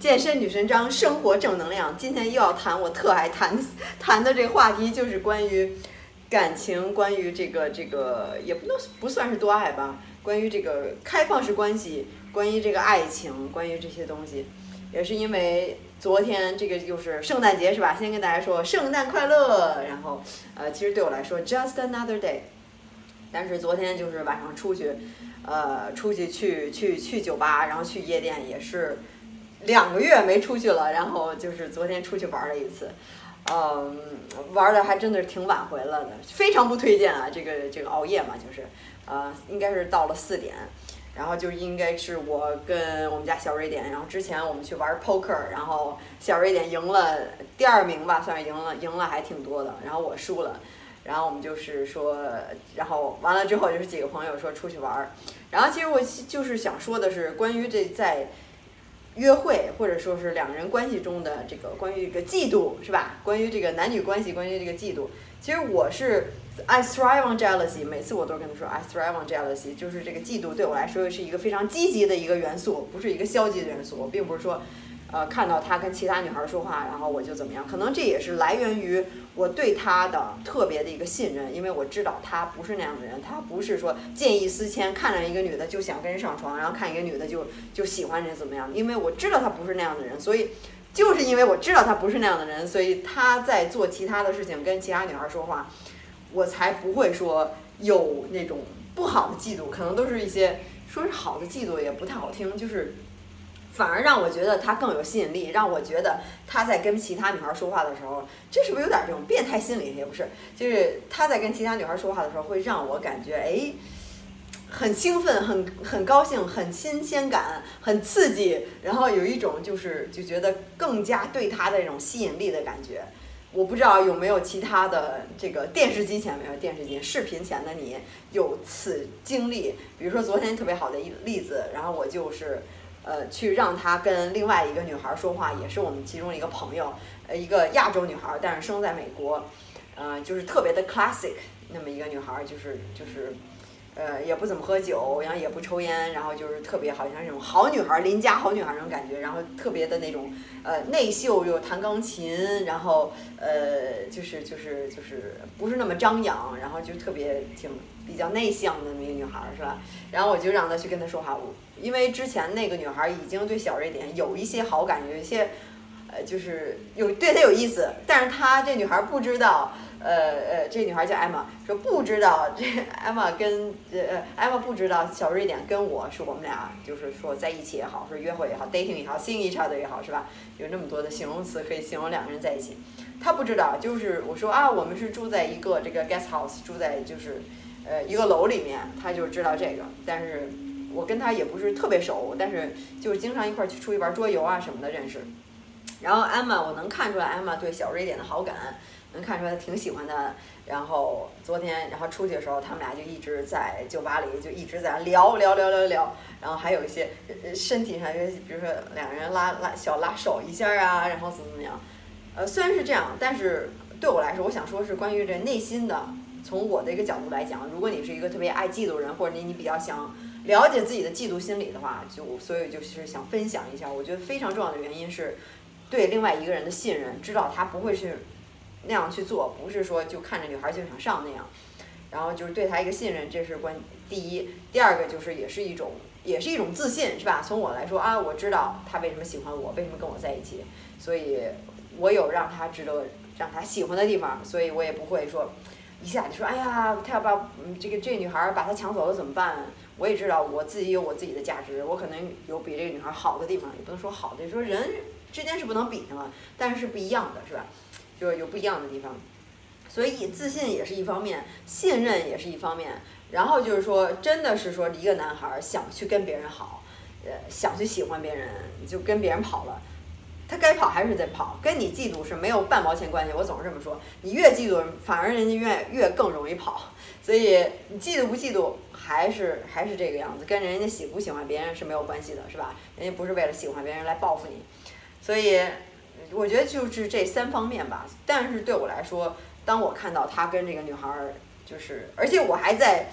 健身女神张，生活正能量。今天又要谈我特爱谈谈的这个话题，就是关于感情，关于这个这个也不能不算是多爱吧，关于这个开放式关系，关于这个爱情，关于这些东西，也是因为昨天这个就是圣诞节是吧？先跟大家说圣诞快乐，然后呃，其实对我来说 just another day，但是昨天就是晚上出去，呃，出去去去去酒吧，然后去夜店也是。两个月没出去了，然后就是昨天出去玩了一次，嗯，玩的还真的是挺晚回来的，非常不推荐啊，这个这个熬夜嘛，就是，呃，应该是到了四点，然后就应该是我跟我们家小瑞典，然后之前我们去玩 poker，然后小瑞典赢了第二名吧，算是赢了，赢了还挺多的，然后我输了，然后我们就是说，然后完了之后就是几个朋友说出去玩，然后其实我就是想说的是关于这在。约会或者说是两人关系中的这个关于这个嫉妒是吧？关于这个男女关系，关于这个嫉妒，其实我是 I thrive on jealousy，每次我都跟他说 I thrive on jealousy，就是这个嫉妒对我来说是一个非常积极的一个元素，不是一个消极的元素，我并不是说。呃，看到他跟其他女孩说话，然后我就怎么样？可能这也是来源于我对他的特别的一个信任，因为我知道他不是那样的人，他不是说见异思迁，看着一个女的就想跟人上床，然后看一个女的就就喜欢人怎么样？因为我知道他不是那样的人，所以就是因为我知道他不是那样的人，所以他在做其他的事情，跟其他女孩说话，我才不会说有那种不好的嫉妒，可能都是一些说是好的嫉妒也不太好听，就是。反而让我觉得他更有吸引力，让我觉得他在跟其他女孩说话的时候，这是不是有点这种变态心理？也不是，就是他在跟其他女孩说话的时候，会让我感觉哎，很兴奋，很很高兴，很新鲜感，很刺激，然后有一种就是就觉得更加对他的这种吸引力的感觉。我不知道有没有其他的这个电视机前没有电视机视频前的你有此经历？比如说昨天特别好的一例子，然后我就是。呃，去让他跟另外一个女孩说话，也是我们其中一个朋友，呃，一个亚洲女孩，但是生在美国，呃，就是特别的 classic 那么一个女孩，就是就是，呃，也不怎么喝酒，然后也不抽烟，然后就是特别好像那种好女孩，邻家好女孩那种感觉，然后特别的那种，呃，内秀又弹钢琴，然后呃，就是就是就是不是那么张扬，然后就特别挺比较内向的那个女孩，是吧？然后我就让她去跟她说话。因为之前那个女孩已经对小瑞典有一些好感，有一些，呃，就是有对他有意思，但是她这女孩不知道，呃呃，这女孩叫艾玛，说不知道这艾玛跟呃艾玛不知道小瑞典跟我是我们俩就是说在一起也好，说约会也好，dating 也好，seeing each other 也好，是吧？有那么多的形容词可以形容两个人在一起，她不知道，就是我说啊，我们是住在一个这个 guest house，住在就是呃一个楼里面，他就知道这个，但是。我跟他也不是特别熟，但是就是经常一块儿去出去玩桌游啊什么的认识。然后艾玛，我能看出来艾玛对小瑞典的好感，能看出来挺喜欢的。然后昨天，然后出去的时候，他们俩就一直在酒吧里就一直在聊聊聊聊聊。然后还有一些身体上，比如说两个人拉拉小拉手一下啊，然后怎么怎么样。呃，虽然是这样，但是对我来说，我想说是关于这内心的。从我的一个角度来讲，如果你是一个特别爱嫉妒人，或者你你比较想。了解自己的嫉妒心理的话，就所以就是想分享一下。我觉得非常重要的原因是，对另外一个人的信任，知道他不会是那样去做，不是说就看着女孩就想上那样。然后就是对他一个信任，这是关第一。第二个就是也是一种也是一种自信，是吧？从我来说啊，我知道他为什么喜欢我，为什么跟我在一起，所以我有让他值得让他喜欢的地方，所以我也不会说一下就说哎呀，他要把这个这女孩把他抢走了怎么办？我也知道我自己有我自己的价值，我可能有比这个女孩好的地方，也不能说好的，说人之间是不能比的嘛，但是是不一样的，是吧？就是有不一样的地方，所以自信也是一方面，信任也是一方面，然后就是说，真的是说一个男孩想去跟别人好，呃，想去喜欢别人，就跟别人跑了，他该跑还是得跑，跟你嫉妒是没有半毛钱关系。我总是这么说，你越嫉妒，反而人家越越更容易跑，所以你嫉妒不嫉妒？还是还是这个样子，跟人家喜不喜欢别人是没有关系的，是吧？人家不是为了喜欢别人来报复你，所以我觉得就是这三方面吧。但是对我来说，当我看到他跟这个女孩，就是而且我还在，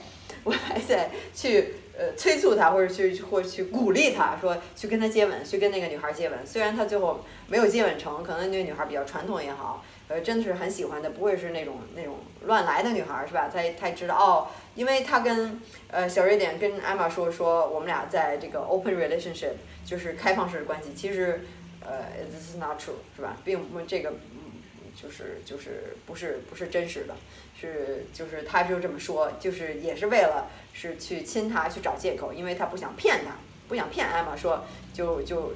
我还在去呃催促他，或者去或者去鼓励他，说去跟他接吻，去跟那个女孩接吻。虽然他最后没有接吻成，可能那个女孩比较传统也好，呃，真的是很喜欢的，不会是那种那种乱来的女孩，是吧？他他知道哦，因为他跟呃小瑞典跟艾玛说说我们俩在这个 open relationship，就是开放式的关系，其实呃 this is not true，是吧？并不这个就是就是不是不是真实的，是就是他就这么说，就是也是为了是去亲他去找借口，因为他不想骗他，不想骗艾玛说就就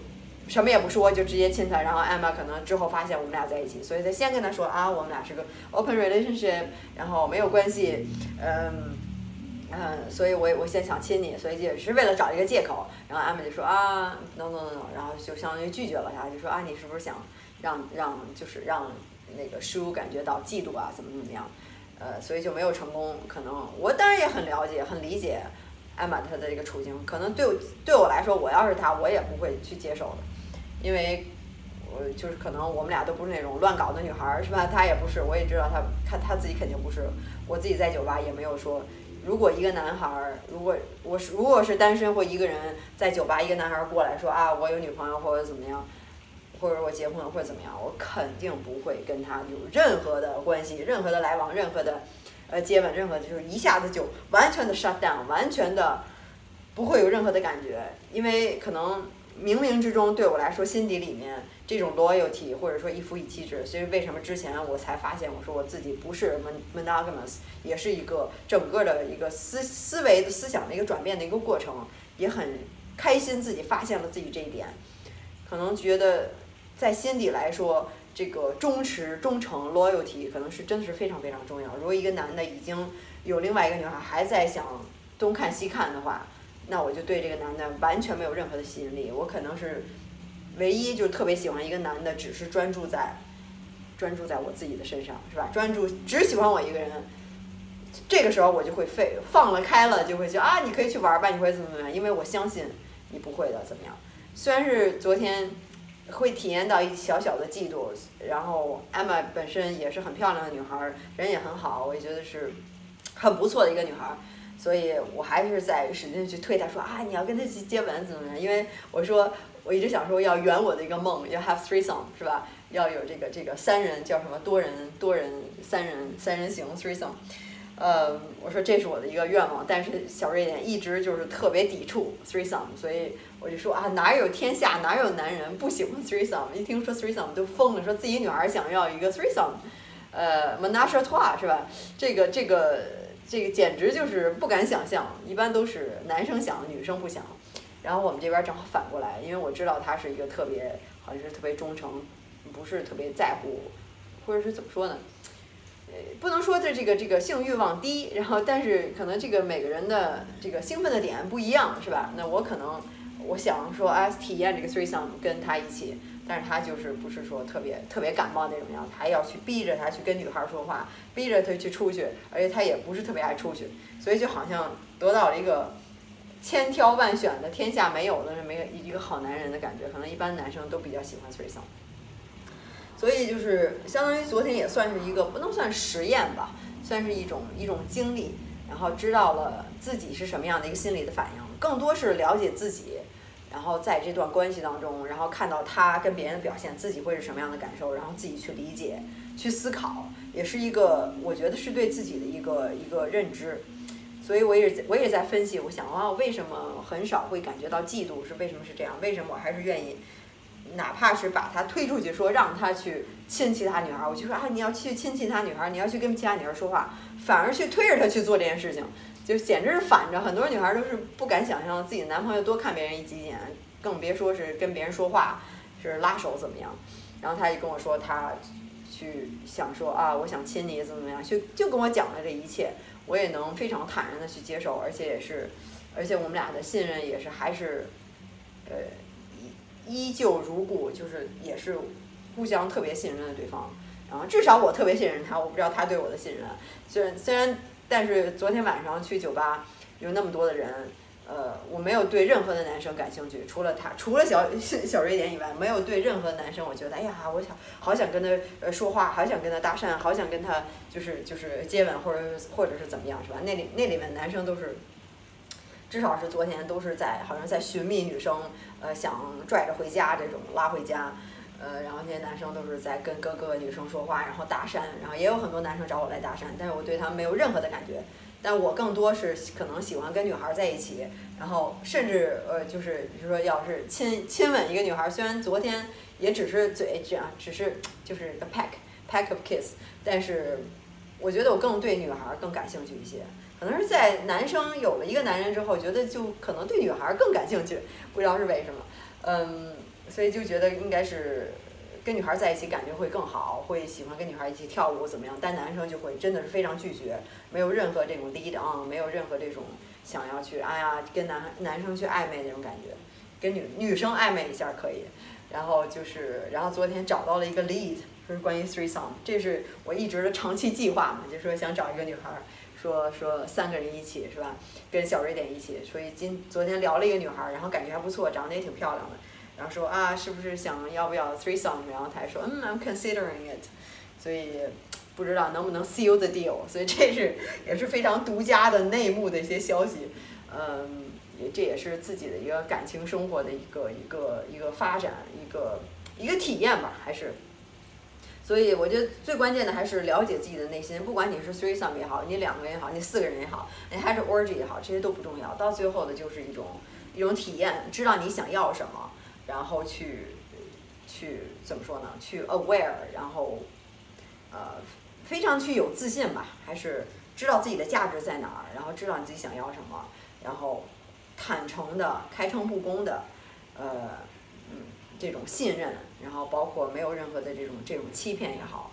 什么也不说就直接亲他，然后艾玛可能之后发现我们俩在一起，所以他先跟他说啊我们俩是个 open relationship，然后没有关系，嗯嗯，所以我我先想亲你，所以也是为了找一个借口，然后艾玛就说啊 no no no no，然后就相当于拒绝了他，就说啊你是不是想让让就是让。那个叔感觉到嫉妒啊，怎么怎么样，呃，所以就没有成功。可能我当然也很了解、很理解艾玛她的这个处境。可能对对我来说，我要是她，我也不会去接受的，因为我就是可能我们俩都不是那种乱搞的女孩儿，是吧？她也不是，我也知道她，她她自己肯定不是。我自己在酒吧也没有说，如果一个男孩儿，如果我是如果是单身或一个人在酒吧，一个男孩儿过来说啊，我有女朋友或者怎么样。或者我结婚了或者怎么样，我肯定不会跟他有任何的关系，任何的来往，任何的呃接吻，任何的就是一下子就完全的 shut down，完全的不会有任何的感觉，因为可能冥冥之中对我来说，心底里面这种 loyalty 或者说一夫一妻制，所以为什么之前我才发现我说我自己不是 monogamous，也是一个整个的一个思思维的思想的一个转变的一个过程，也很开心自己发现了自己这一点，可能觉得。在心底来说，这个忠实、忠诚、loyalty 可能是真的是非常非常重要。如果一个男的已经有另外一个女孩还在想东看西看的话，那我就对这个男的完全没有任何的吸引力。我可能是唯一就特别喜欢一个男的，只是专注在专注在我自己的身上，是吧？专注只喜欢我一个人，这个时候我就会废放了开了，就会说啊，你可以去玩吧，你会怎么怎么样？因为我相信你不会的，怎么样？虽然是昨天。会体验到一小小的嫉妒，然后 Emma 本身也是很漂亮的女孩，人也很好，我也觉得是很不错的一个女孩，所以我还是在使劲去推她说啊，你要跟她去接吻怎么样？因为我说我一直想说要圆我的一个梦，要 have three song 是吧？要有这个这个三人叫什么多人多人三人三人行 three song。呃，我说这是我的一个愿望，但是小瑞典一直就是特别抵触 threesome，所以我就说啊，哪有天下哪有男人不喜欢 threesome？一听说 threesome 都疯了，说自己女儿想要一个 threesome，呃，menage a trois 是吧？这个这个这个简直就是不敢想象，一般都是男生想，女生不想。然后我们这边正好反过来，因为我知道他是一个特别好像是特别忠诚，不是特别在乎，或者是怎么说呢？呃不能说的这个这个性欲望低，然后但是可能这个每个人的这个兴奋的点不一样，是吧？那我可能我想说啊，体验这个 three song 跟他一起，但是他就是不是说特别特别感冒那种样子，还要去逼着他去跟女孩说话，逼着他去出去，而且他也不是特别爱出去，所以就好像得到了一个千挑万选的天下没有的这么一个好男人的感觉，可能一般男生都比较喜欢 three song。所以就是相当于昨天也算是一个不能算实验吧，算是一种一种经历，然后知道了自己是什么样的一个心理的反应，更多是了解自己，然后在这段关系当中，然后看到他跟别人的表现，自己会是什么样的感受，然后自己去理解、去思考，也是一个我觉得是对自己的一个一个认知。所以我也在我也在分析，我想啊，为什么很少会感觉到嫉妒？是为什么是这样？为什么我还是愿意？哪怕是把他推出去，说让他去亲其他女孩，我就说啊，你要去亲其他女孩，你要去跟其他女孩说话，反而去推着他去做这件事情，就简直是反着。很多女孩都是不敢想象自己男朋友多看别人一几眼，更别说是跟别人说话，是拉手怎么样。然后他就跟我说，他去想说啊，我想亲你怎么怎么样，就就跟我讲了这一切，我也能非常坦然的去接受，而且也是，而且我们俩的信任也是还是，呃。依旧如故，就是也是互相特别信任的对方，然后至少我特别信任他，我不知道他对我的信任。虽然虽然，但是昨天晚上去酒吧有那么多的人，呃，我没有对任何的男生感兴趣，除了他，除了小 小瑞典以外，没有对任何男生，我觉得哎呀，我想好想跟他呃说话，好想跟他搭讪，好想跟他就是就是接吻或者或者是怎么样是吧？那里那里面男生都是至少是昨天都是在好像在寻觅女生，呃，想拽着回家这种拉回家，呃，然后那些男生都是在跟各个女生说话，然后搭讪，然后也有很多男生找我来搭讪，但是我对他没有任何的感觉，但我更多是可能喜欢跟女孩在一起，然后甚至呃就是比如说要是亲亲吻一个女孩，虽然昨天也只是嘴这样，只是就是 a peck peck of kiss，但是我觉得我更对女孩更感兴趣一些。可能是在男生有了一个男人之后，觉得就可能对女孩更感兴趣，不知道是为什么，嗯，所以就觉得应该是跟女孩在一起感觉会更好，会喜欢跟女孩一起跳舞怎么样？但男生就会真的是非常拒绝，没有任何这种 lead on，没有任何这种想要去哎呀跟男男生去暧昧那种感觉，跟女女生暧昧一下可以，然后就是然后昨天找到了一个 lead，就是关于 three song，这是我一直的长期计划嘛，就说想找一个女孩。说说三个人一起是吧？跟小瑞典一起，所以今昨天聊了一个女孩，然后感觉还不错，长得也挺漂亮的。然后说啊，是不是想要不要 three song？然后他说嗯，I'm considering it。所以不知道能不能 seal the deal。所以这是也是非常独家的内幕的一些消息。嗯，也这也是自己的一个感情生活的一个一个一个发展，一个一个体验吧，还是。所以我觉得最关键的还是了解自己的内心，不管你是 three some 也好，你两个人也好，你四个人也好，你还是 orgy 也好，这些都不重要。到最后的就是一种一种体验，知道你想要什么，然后去去怎么说呢？去 aware，然后呃非常去有自信吧，还是知道自己的价值在哪儿，然后知道你自己想要什么，然后坦诚的、开诚布公的，呃嗯这种信任。然后包括没有任何的这种这种欺骗也好，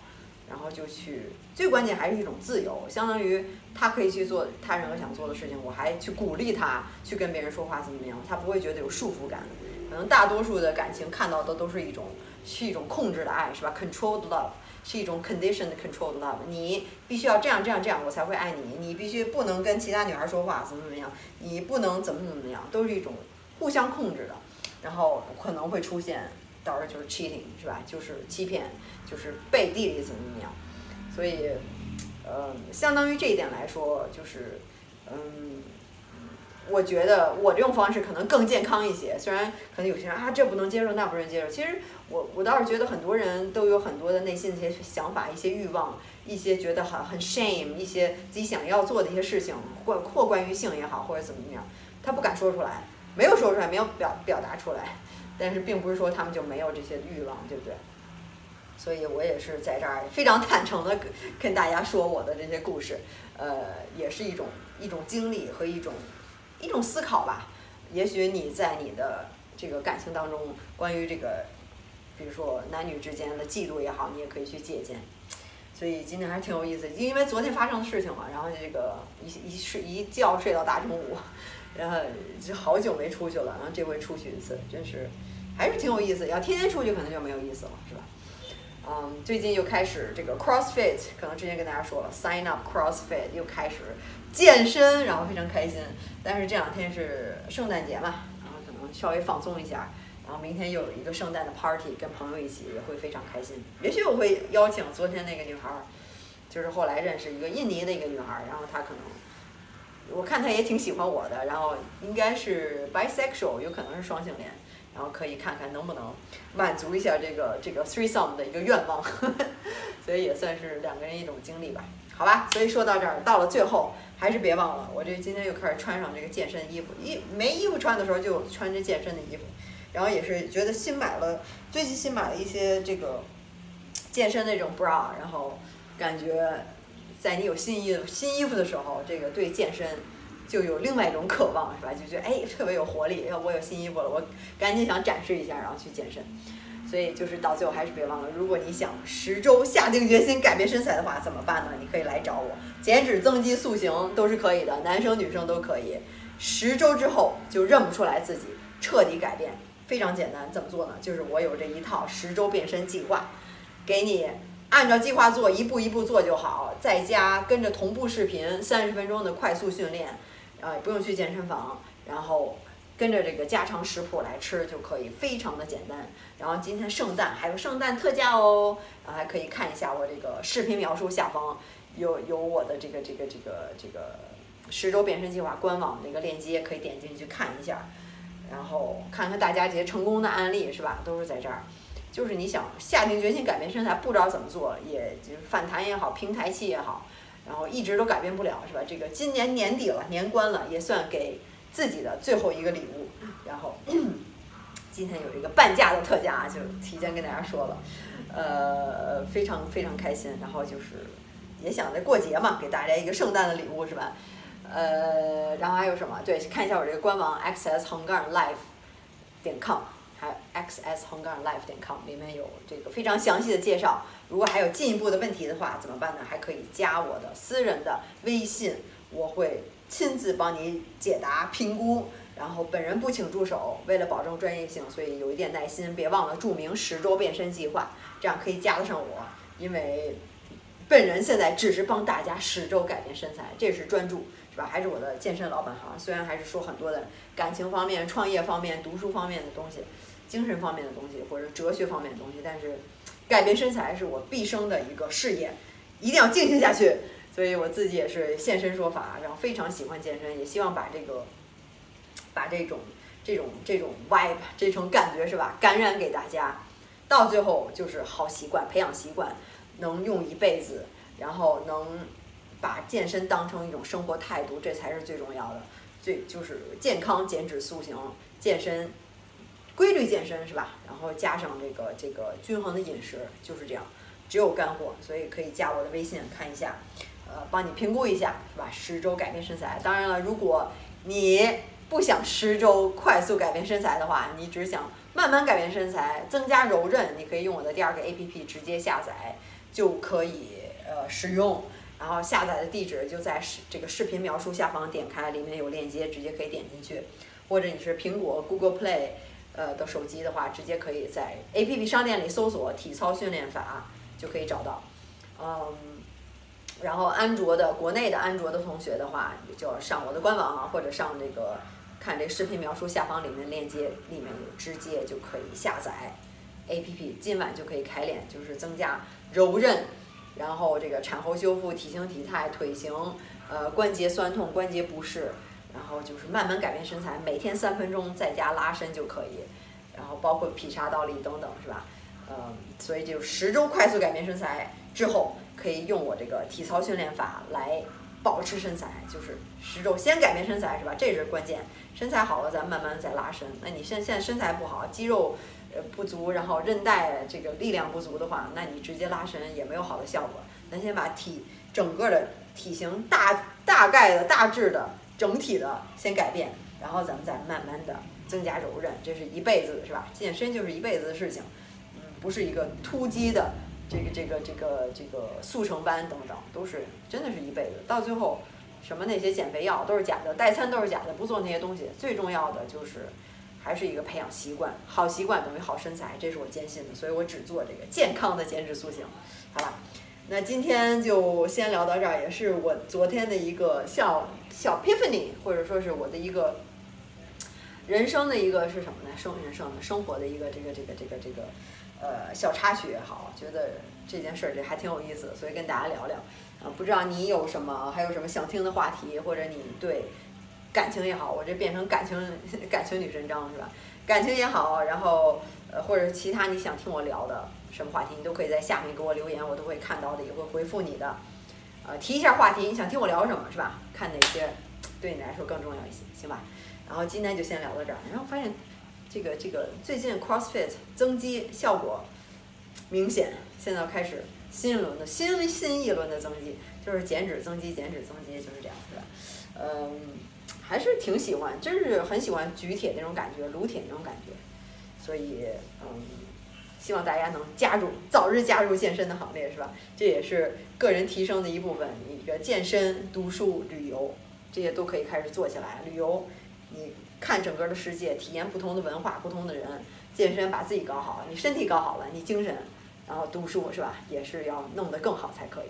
然后就去最关键还是一种自由，相当于他可以去做他任何想做的事情，我还去鼓励他去跟别人说话怎么怎么样，他不会觉得有束缚感。可能大多数的感情看到的都是一种是一种控制的爱，是吧？Controlled love 是一种 conditioned controlled love，你必须要这样这样这样我才会爱你，你必须不能跟其他女孩说话怎么怎么样，你不能怎么怎么样，都是一种互相控制的，然后可能会出现。到时候就是 cheating 是吧？就是欺骗，就是背地里怎么怎么样。所以，呃，相当于这一点来说，就是，嗯，我觉得我这种方式可能更健康一些。虽然可能有些人啊，这不能接受，那不能接受。其实我我倒是觉得很多人都有很多的内心的一些想法、一些欲望、一些觉得很很 shame、一些自己想要做的一些事情，或或关于性也好，或者怎么怎么样，他不敢说出来，没有说出来，没有表表达出来。但是并不是说他们就没有这些欲望，对不对？所以我也是在这儿非常坦诚的跟跟大家说我的这些故事，呃，也是一种一种经历和一种一种思考吧。也许你在你的这个感情当中，关于这个，比如说男女之间的嫉妒也好，你也可以去借鉴。所以今天还是挺有意思，因为昨天发生的事情嘛，然后这个一一睡一觉睡到大中午。然后就好久没出去了，然后这回出去一次，真是还是挺有意思。要天天出去可能就没有意思了，是吧？嗯，最近又开始这个 CrossFit，可能之前跟大家说了，Sign up CrossFit 又开始健身，然后非常开心。但是这两天是圣诞节嘛，然后可能稍微放松一下。然后明天又有一个圣诞的 party，跟朋友一起也会非常开心。也许我会邀请昨天那个女孩，就是后来认识一个印尼的一个女孩，然后她可能。我看他也挺喜欢我的，然后应该是 bisexual，有可能是双性恋，然后可以看看能不能满足一下这个这个 three some 的一个愿望呵呵，所以也算是两个人一种经历吧，好吧。所以说到这儿，到了最后还是别忘了，我这今天又开始穿上这个健身衣服，一没衣服穿的时候就穿着健身的衣服，然后也是觉得新买了，最近新买了一些这个健身那种 bra，然后感觉。在你有新衣新衣服的时候，这个对健身就有另外一种渴望，是吧？就觉得哎，特别有活力。要我有新衣服了，我赶紧想展示一下，然后去健身。所以就是到最后还是别忘了，如果你想十周下定决心改变身材的话，怎么办呢？你可以来找我，减脂、增肌、塑形都是可以的，男生女生都可以。十周之后就认不出来自己，彻底改变，非常简单。怎么做呢？就是我有这一套十周变身计划，给你。按照计划做，一步一步做就好。在家跟着同步视频，三十分钟的快速训练，啊，不用去健身房，然后跟着这个家常食谱来吃就可以，非常的简单。然后今天圣诞还有圣诞特价哦，然后还可以看一下我这个视频描述下方有有我的这个这个这个这个十周变身计划官网那个链接可以点进去看一下，然后看看大家这些成功的案例是吧？都是在这儿。就是你想下定决心改变身材，不知道怎么做，也就是反弹也好，平台期也好，然后一直都改变不了是吧？这个今年年底了，年关了，也算给自己的最后一个礼物。然后 今天有这个半价的特价，就提前跟大家说了，呃，非常非常开心。然后就是也想着过节嘛，给大家一个圣诞的礼物是吧？呃，然后还有什么？对，看一下我这个官网 xs 横杠 life 点 com，还有 xs 横杠 life 点 com，里面有这个非常详细的介绍。如果还有进一步的问题的话，怎么办呢？还可以加我的私人的微信，我会亲自帮你解答评估。然后本人不请助手，为了保证专业性，所以有一点耐心，别忘了注明十周变身计划，这样可以加得上我。因为本人现在只是帮大家十周改变身材，这是专注，是吧？还是我的健身老本行。虽然还是说很多的感情方面、创业方面、读书方面的东西，精神方面的东西，或者哲学方面的东西，但是改变身材是我毕生的一个事业，一定要进行下去。所以我自己也是现身说法，然后非常喜欢健身，也希望把这个。把这种这种这种 vibe 这种感觉是吧，感染给大家，到最后就是好习惯，培养习惯，能用一辈子，然后能把健身当成一种生活态度，这才是最重要的。最就是健康减脂塑形，健身，规律健身是吧？然后加上这个这个均衡的饮食，就是这样，只有干货。所以可以加我的微信看一下，呃，帮你评估一下是吧？十周改变身材。当然了，如果你不想十周快速改变身材的话，你只想慢慢改变身材，增加柔韧，你可以用我的第二个 APP 直接下载就可以呃使用。然后下载的地址就在视这个视频描述下方，点开里面有链接，直接可以点进去。或者你是苹果 Google Play 呃的手机的话，直接可以在 APP 商店里搜索“体操训练法”就可以找到。嗯，然后安卓的国内的安卓的同学的话，就要上我的官网啊，或者上这个。看这视频描述下方里面链接，里面有直接就可以下载 APP，今晚就可以开练，就是增加柔韧，然后这个产后修复、体型体态、腿型，呃关节酸痛、关节不适，然后就是慢慢改变身材，每天三分钟在家拉伸就可以，然后包括劈叉倒立等等，是吧？嗯，所以就十周快速改变身材之后，可以用我这个体操训练法来。保持身材就是十周先改变身材是吧？这是关键。身材好了，咱慢慢再拉伸。那你现现在身材不好，肌肉呃不足，然后韧带这个力量不足的话，那你直接拉伸也没有好的效果。咱先把体整个的体型大大概的大致的整体的先改变，然后咱们再慢慢的增加柔韧。这是一辈子是吧？健身就是一辈子的事情，不是一个突击的。这个这个这个这个速成班等等，都是真的是一辈子。到最后，什么那些减肥药都是假的，代餐都是假的，不做那些东西。最重要的就是，还是一个培养习惯，好习惯等于好身材，这是我坚信的。所以我只做这个健康的减脂塑形。好了，那今天就先聊到这儿，也是我昨天的一个小小 epiphany，或者说是我的一个人生的一个是什么呢？生人生的生活的一个这个这个这个这个。呃，小插曲也好，觉得这件事儿这还挺有意思，所以跟大家聊聊。啊，不知道你有什么，还有什么想听的话题，或者你对感情也好，我这变成感情 感情女神章是吧？感情也好，然后呃，或者其他你想听我聊的什么话题，你都可以在下面给我留言，我都会看到的，也会回复你的。呃，提一下话题，你想听我聊什么是吧？看哪些对你来说更重要一些，行吧？然后今天就先聊到这儿，然后发现。这个这个最近 CrossFit 增肌效果明显，现在开始新一轮的新新一轮的增肌，就是减脂增肌减脂增肌就是这样子的，嗯，还是挺喜欢，真是很喜欢举铁那种感觉，撸铁那种感觉，所以嗯，希望大家能加入，早日加入健身的行列，是吧？这也是个人提升的一部分，你个健身、读书、旅游这些都可以开始做起来，旅游你。看整个的世界，体验不同的文化，不同的人，健身把自己搞好，你身体搞好了，你精神，然后读书是吧，也是要弄得更好才可以。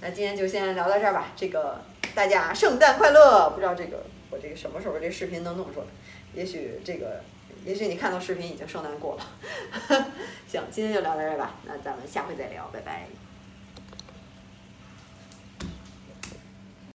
那今天就先聊到这儿吧，这个大家圣诞快乐！不知道这个我这个什么时候这视频能弄出来？也许这个，也许你看到视频已经圣诞过了。行，今天就聊到这儿吧，那咱们下回再聊，拜拜。